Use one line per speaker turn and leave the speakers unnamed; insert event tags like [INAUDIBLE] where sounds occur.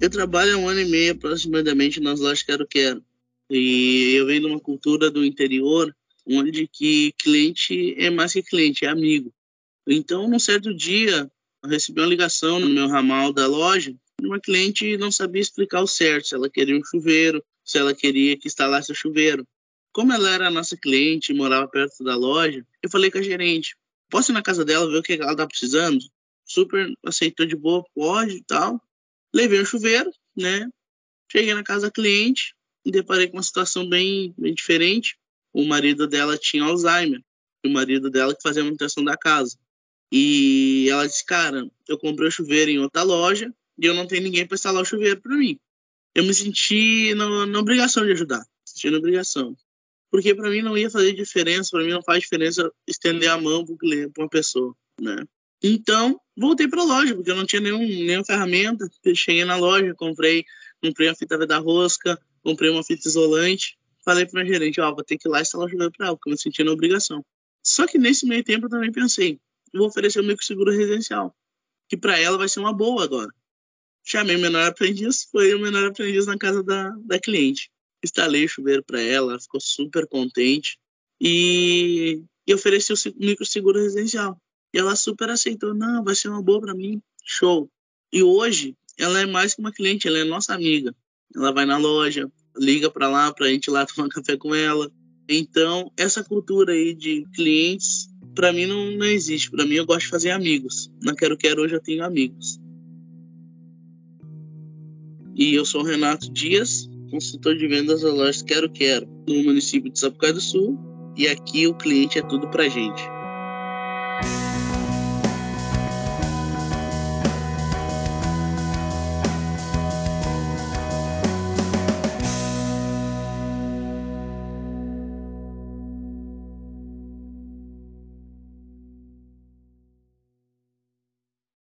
Eu trabalho há um ano e meio aproximadamente nas lojas Quero Quero. E eu venho de uma cultura do interior onde que cliente é mais que cliente, é amigo. Então, num certo dia, eu recebi uma ligação no meu ramal da loja uma cliente não sabia explicar o certo, se ela queria um chuveiro, se ela queria que instalasse o chuveiro. Como ela era nossa cliente e morava perto da loja, eu falei com a gerente, posso ir na casa dela ver o que ela tá precisando? Super aceitou de boa, pode e tal. Levei um chuveiro, né? Cheguei na casa da cliente e deparei com uma situação bem, bem diferente. O marido dela tinha Alzheimer. O marido dela que fazia a manutenção da casa. E ela disse, cara, eu comprei o chuveiro em outra loja e eu não tenho ninguém para instalar o chuveiro para mim. Eu me senti na, na obrigação de ajudar, senti na obrigação. Porque para mim não ia fazer diferença, para mim não faz diferença estender a mão para uma pessoa, né? Então, voltei para a loja, porque eu não tinha nenhum, nenhuma ferramenta. Cheguei na loja, comprei, comprei uma fita da rosca, comprei uma fita isolante. Falei para minha gerente, ó, oh, vou ter que ir lá instalar o chuveiro para ela, porque eu me senti na obrigação. Só que nesse meio tempo eu também pensei, vou oferecer o meu seguro residencial, que para ela vai ser uma boa agora. Chamei o menor aprendiz, foi o menor aprendiz na casa da, da cliente. Instalei o chuveiro para ela, ela ficou super contente e, e ofereci o micro seguro residencial. E ela super aceitou, não, vai ser uma boa para mim, show. E hoje ela é mais que uma cliente, ela é nossa amiga. Ela vai na loja, liga para lá para a gente ir lá [LAUGHS] tomar café com ela. Então, essa cultura aí de clientes para mim não, não existe. Para mim, eu gosto de fazer amigos. Na Quero Quero hoje eu tenho amigos. E eu sou Renato Dias, consultor de vendas da loja Quero Quero, no município de Sapucaí do Sul. E aqui o cliente é tudo pra gente.